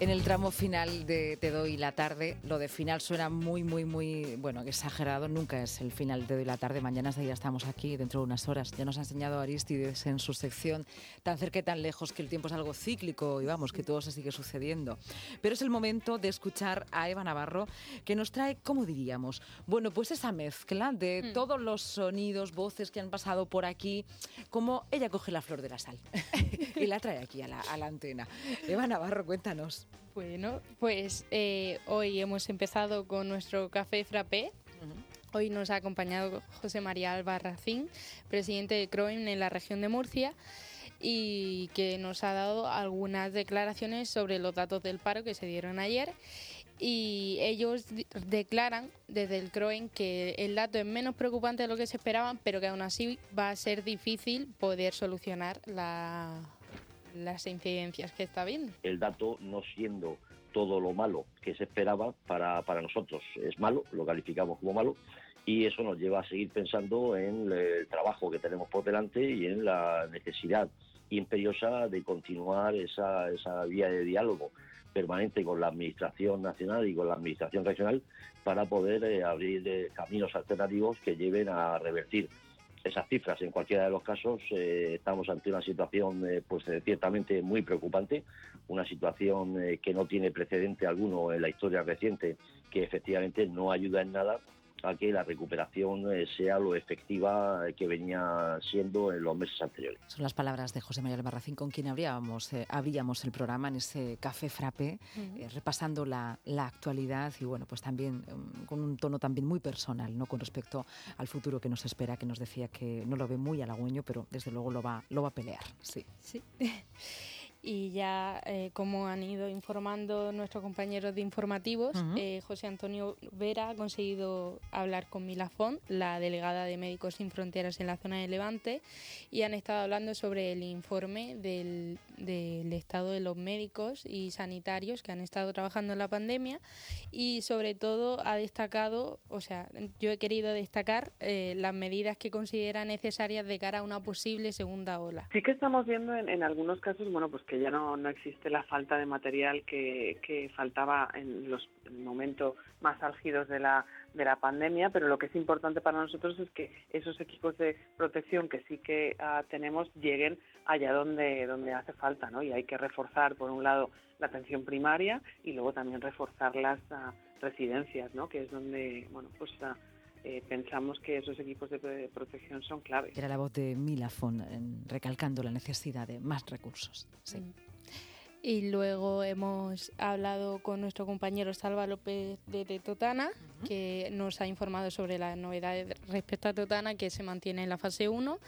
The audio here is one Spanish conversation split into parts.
En el tramo final de Te doy la tarde, lo de final suena muy, muy, muy, bueno, exagerado. Nunca es el final de Te doy la tarde. Mañana ya estamos aquí dentro de unas horas. Ya nos ha enseñado Aristides en su sección tan cerca y tan lejos que el tiempo es algo cíclico y vamos, que todo se sigue sucediendo. Pero es el momento de escuchar a Eva Navarro que nos trae, ¿cómo diríamos? Bueno, pues esa mezcla de Mm. todos los sonidos, voces que han pasado por aquí, como ella coge la flor de la sal y la trae aquí a la, a la antena. Eva Navarro, cuéntanos. Bueno, pues eh, hoy hemos empezado con nuestro café frappé. Hoy nos ha acompañado José María Albarracín, presidente de CROEM en la región de Murcia, y que nos ha dado algunas declaraciones sobre los datos del paro que se dieron ayer. Y ellos declaran desde el CROEN que el dato es menos preocupante de lo que se esperaban, pero que aún así va a ser difícil poder solucionar la- las incidencias que está habiendo. el dato no siendo todo lo malo que se esperaba para, para nosotros. Es malo, lo calificamos como malo, y eso nos lleva a seguir pensando en el trabajo que tenemos por delante y en la necesidad imperiosa de continuar esa, esa vía de diálogo permanente con la Administración Nacional y con la Administración Regional para poder eh, abrir eh, caminos alternativos que lleven a revertir esas cifras. En cualquiera de los casos eh, estamos ante una situación eh, pues eh, ciertamente muy preocupante, una situación que no tiene precedente alguno en la historia reciente, que efectivamente no ayuda en nada a que la recuperación eh, sea lo efectiva que venía siendo en los meses anteriores. Son las palabras de José María Albarracín, con quien abríamos, eh, abríamos el programa en ese café frappé, eh, repasando la, la actualidad y bueno, pues también em, con un tono también muy personal, ¿no? Con respecto al futuro que nos espera, que nos decía que no lo ve muy halagüeño, pero desde luego lo va, lo va a pelear. Sí. Sí. Y ya, eh, como han ido informando nuestros compañeros de informativos, eh, José Antonio Vera ha conseguido hablar con Milafón, la delegada de Médicos Sin Fronteras en la zona de Levante, y han estado hablando sobre el informe del, del estado de los médicos y sanitarios que han estado trabajando en la pandemia y sobre todo ha destacado, o sea, yo he querido destacar eh, las medidas que considera necesarias de cara a una posible segunda ola. Sí que estamos viendo en, en algunos casos, bueno, pues que ya no, no existe la falta de material que, que faltaba en los en el momento más álgidos de la, de la pandemia, pero lo que es importante para nosotros es que esos equipos de protección que sí que ah, tenemos lleguen allá donde, donde hace falta, ¿no? Y hay que reforzar, por un lado, la atención primaria y luego también reforzar las ah, residencias, ¿no? Que es donde, bueno, pues... ah, eh, pensamos que esos equipos de, protección son clave. Era la voz de Milafon, recalcando la necesidad de más recursos. Sí. Y luego hemos hablado con nuestro compañero Salva López de, de Totana, que nos ha informado sobre las novedades respecto a Totana, que se mantiene en la fase 1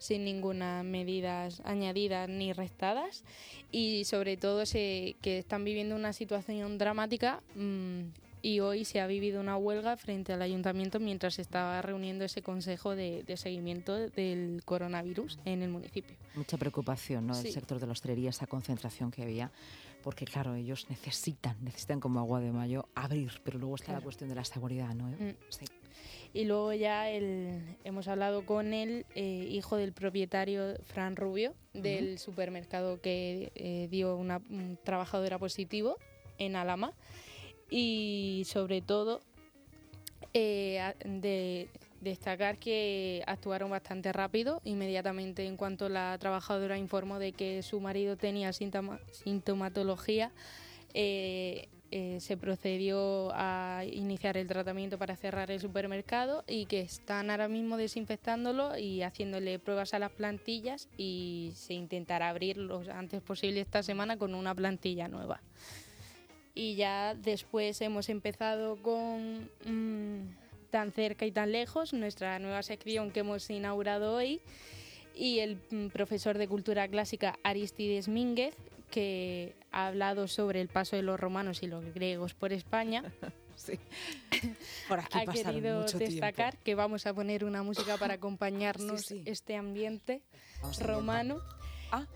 sin ninguna medidas añadidas ni restadas y sobre todo se, que están viviendo una situación dramática mm, y hoy se ha vivido una huelga frente al ayuntamiento mientras se estaba reuniendo ese consejo de, de seguimiento del coronavirus en el municipio. Mucha preocupación, ¿no? Sí. El sector de la hostelería, esa concentración que había, porque claro, ellos necesitan, necesitan como agua de mayo abrir, pero luego está la Claro. cuestión de la seguridad, ¿no? Mm. Sí. Y luego ya el, hemos hablado con el eh, hijo del propietario, Fran Rubio, del supermercado que eh, dio una un trabajadora positivo en Alama. Y sobre todo eh, destacar que actuaron bastante rápido, inmediatamente en cuanto la trabajadora informó de que su marido tenía síntoma- sintomatología. eh, eh, se procedió a iniciar el tratamiento para cerrar el supermercado y que están ahora mismo desinfectándolo y haciéndole pruebas a las plantillas y se intentará abrir lo antes posible esta semana con una plantilla nueva. Y ya después hemos empezado con mm, Tan cerca y tan lejos, nuestra nueva sección que hemos inaugurado hoy. Y el mm, profesor de cultura clásica Aristides Mínguez, que ha hablado sobre el paso de los romanos y los griegos por España, Sí. Por aquí ha querido destacar tiempo. que vamos a poner una música para acompañarnos Sí, sí. este ambiente Vamos romano. Ah,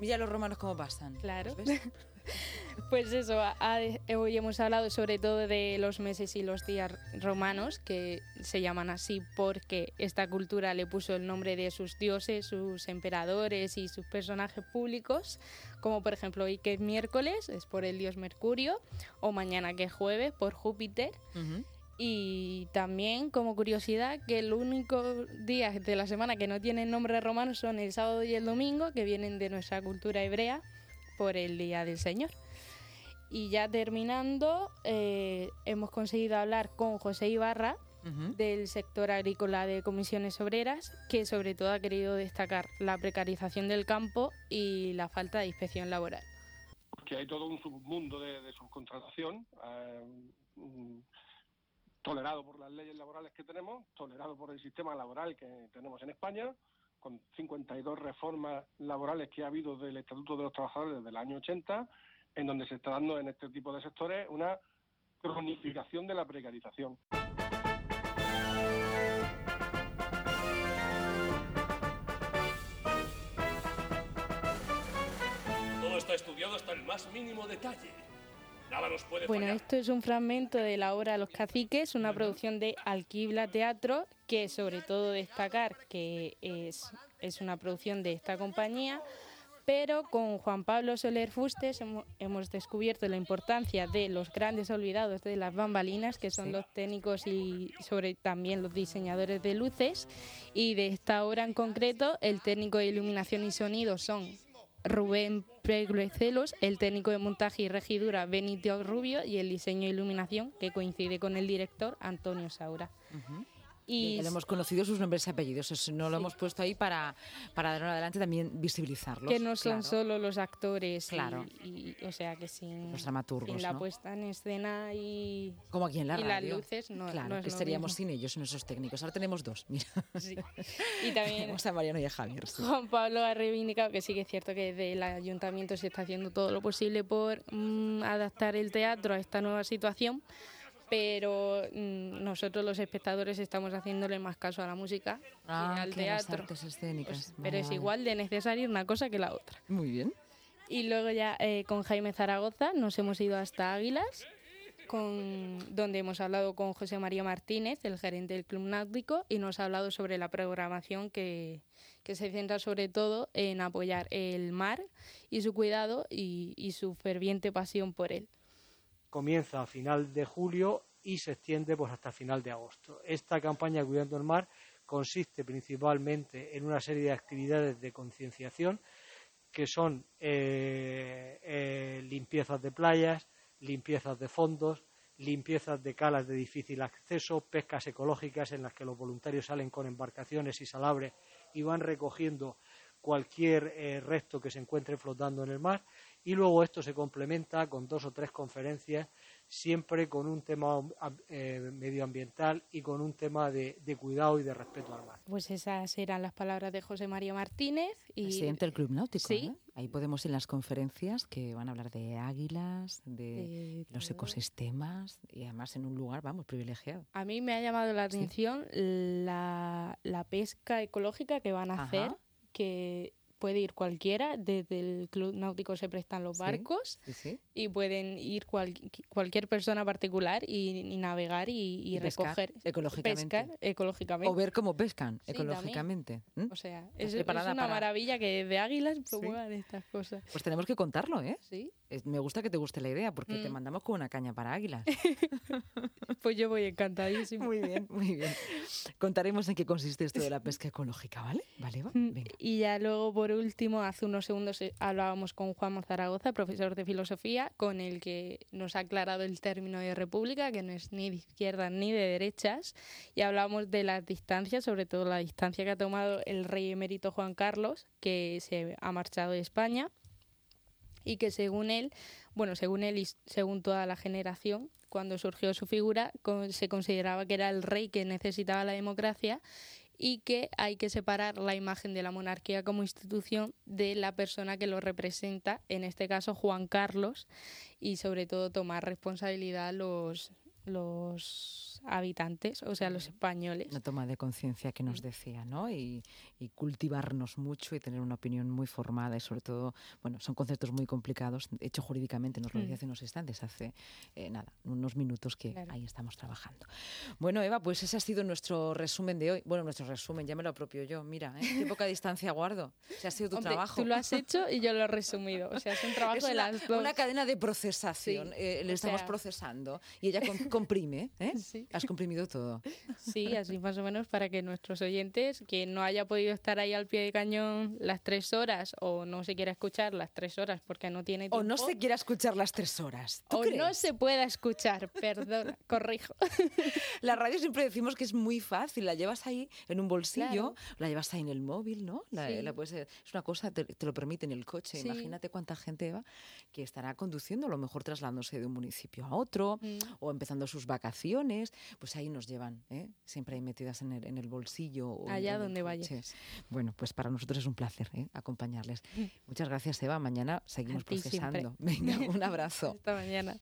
mira los romanos cómo pasan. Claro. ¿Ves? Pues eso, hoy hemos hablado sobre todo de los meses y los días romanos, que se llaman así porque esta cultura le puso el nombre de sus dioses, sus emperadores y sus personajes públicos, como por ejemplo hoy que es miércoles, es por el dios Mercurio, o mañana que es jueves, por Júpiter. Y también, como curiosidad, que el único día de la semana que no tienen nombre romano son el sábado y el domingo, que vienen de nuestra cultura hebrea por el Día del Señor. Y ya terminando, eh, hemos conseguido hablar con José Ibarra, del sector agrícola de comisiones obreras, que sobre todo ha querido destacar la precarización del campo y la falta de inspección laboral. Que hay todo un submundo de, subcontratación, eh, mm, tolerado por las leyes laborales que tenemos, tolerado por el sistema laboral que tenemos en España, con 52 reformas laborales que ha habido del Estatuto de los Trabajadores desde el año 80 en donde se está dando en este tipo de sectores una cronificación de la precarización. Todo está estudiado hasta el más mínimo detalle. Nada nos puede bueno, esto es un fragmento de la obra Los Caciques, una producción de Alquibla Teatro, que sobre todo destacar que es, es una producción de esta compañía, pero con Juan Pablo Soler Fustes hemos, descubierto la importancia de los grandes olvidados de las bambalinas, que son los técnicos y sobre también los diseñadores de luces. Y de esta obra en concreto, el técnico de iluminación y sonido son Rubén Pregluecelos, el técnico de montaje y regidura Benito Rubio y el diseño e iluminación, que coincide con el director Antonio Saura. Y hemos conocido sus nombres y apellidos, eso no lo hemos puesto ahí para, para dar adelante también visibilizarlos. Que no son solo los actores, claro. Y, o sea que sin, los dramaturgos, la puesta en escena y, Como aquí en la y las luces, no, claro, que estaríamos sin ellos, sin esos técnicos. Ahora tenemos dos, mira. Sí. Y también tenemos a Mariano y a Javier. Juan Pablo ha reivindicado que sí que es cierto que desde el ayuntamiento se está haciendo todo lo posible por mm, adaptar el teatro a esta nueva situación pero mm, nosotros los espectadores estamos haciéndole más caso a la música ah, al teatro. Las escénicas. pero es igual de necesario una cosa que la otra. Muy bien. Y luego ya eh, con Jaime Zaragoza nos hemos ido hasta Águilas, con, donde hemos hablado con José María Martínez, el gerente del Club Náutico, y nos ha hablado sobre la programación que, que se centra sobre todo en apoyar el mar y su cuidado y, y su ferviente pasión por él comienza a final de julio y se extiende pues hasta final de agosto. Esta campaña Cuidando el Mar consiste principalmente en una serie de actividades de concienciación que son eh, eh, limpiezas de playas, limpiezas de fondos, limpiezas de calas de difícil acceso, pescas ecológicas en las que los voluntarios salen con embarcaciones y salabres y van recogiendo cualquier eh, resto que se encuentre flotando en el mar y luego esto se complementa con dos o tres conferencias, siempre con un tema eh, medioambiental y con un tema de, cuidado y de respeto al mar. Pues esas eran las palabras de José María Martínez. Y... Presidente del Club Náutico. Sí. Ahí podemos ir en las conferencias que van a hablar de águilas, de, los ecosistemas y además en un lugar, vamos, privilegiado. A mí me ha llamado la atención la, pesca ecológica que van a hacer, que puede ir cualquiera, desde el club náutico se prestan los barcos y pueden ir cualquier persona particular y, navegar y, recoger ecológicamente. ecológicamente. O ver cómo pescan ecológicamente. O sea, es, una maravilla que de águilas promuevan estas cosas. Pues tenemos que contarlo, ¿eh? Sí. Me gusta que te guste la idea porque te mm. mandamos con una caña para águilas. pues yo voy encantadísimo. Muy bien, muy bien. Contaremos en qué consiste esto de la pesca ecológica, ¿vale? Vale, va. Mm, Venga. Y ya luego por último, hace unos segundos eh, hablábamos con Juan Zaragoza, profesor de filosofía, con el que nos ha aclarado el término de república, que no es ni de izquierdas ni de derechas, y hablábamos de las distancias, sobre todo la distancia que ha tomado el rey emérito Juan Carlos, que se ha marchado de España y que según él, bueno, según él y según toda la generación, cuando surgió su figura, se consideraba que era el rey que necesitaba la democracia y que hay que separar la imagen de la monarquía como institución de la persona que lo representa, en este caso Juan Carlos, y sobre todo tomar responsabilidad los, los habitantes, o sea, los españoles. Una toma de conciencia que nos decía, ¿no? Y, y, cultivarnos mucho y tener una opinión muy formada y sobre todo, bueno, son conceptos muy complicados. Hecho, jurídicamente nos lo decía hace unos instantes, hace eh, nada, unos minutos que claro. ahí estamos trabajando. Bueno, Eva, pues ese ha sido nuestro resumen de hoy. Bueno, nuestro resumen, ya me lo apropio yo. Mira, ¿eh? qué poca distancia guardo. O sea, ha sido tu Hombre, trabajo. Tú lo has hecho y yo lo he resumido. O sea, es un trabajo es de una, las dos. Una cadena de procesación. Sí, eh, le estamos sea- procesando y ella com- comprime. ¿eh? Sí. Has comprimido todo. Sí, así más o menos para que nuestros oyentes, que no haya podido estar ahí al pie de cañón las tres horas o no se quiera escuchar las tres horas porque no tiene tiempo. O no se quiera escuchar las tres horas. ¿Tú o crees? no se pueda escuchar, perdona, corrijo. La radio siempre decimos que es muy fácil, la llevas ahí en un bolsillo, Claro. la llevas ahí en el móvil, ¿no? La, Sí. la puedes- es una cosa, te, te lo permite en el coche. Sí. Imagínate cuánta gente va que estará conduciendo, a lo mejor trasladándose de un municipio a otro Mm. o empezando sus vacaciones, pues ahí nos llevan, ¿eh? siempre ahí metidas en el, en el bolsillo. O Allá en donde vayas. Bueno, pues para nosotros es un placer ¿eh? acompañarles. Muchas gracias, Eva. Mañana seguimos siempre. procesando. Venga, un abrazo. Hasta mañana.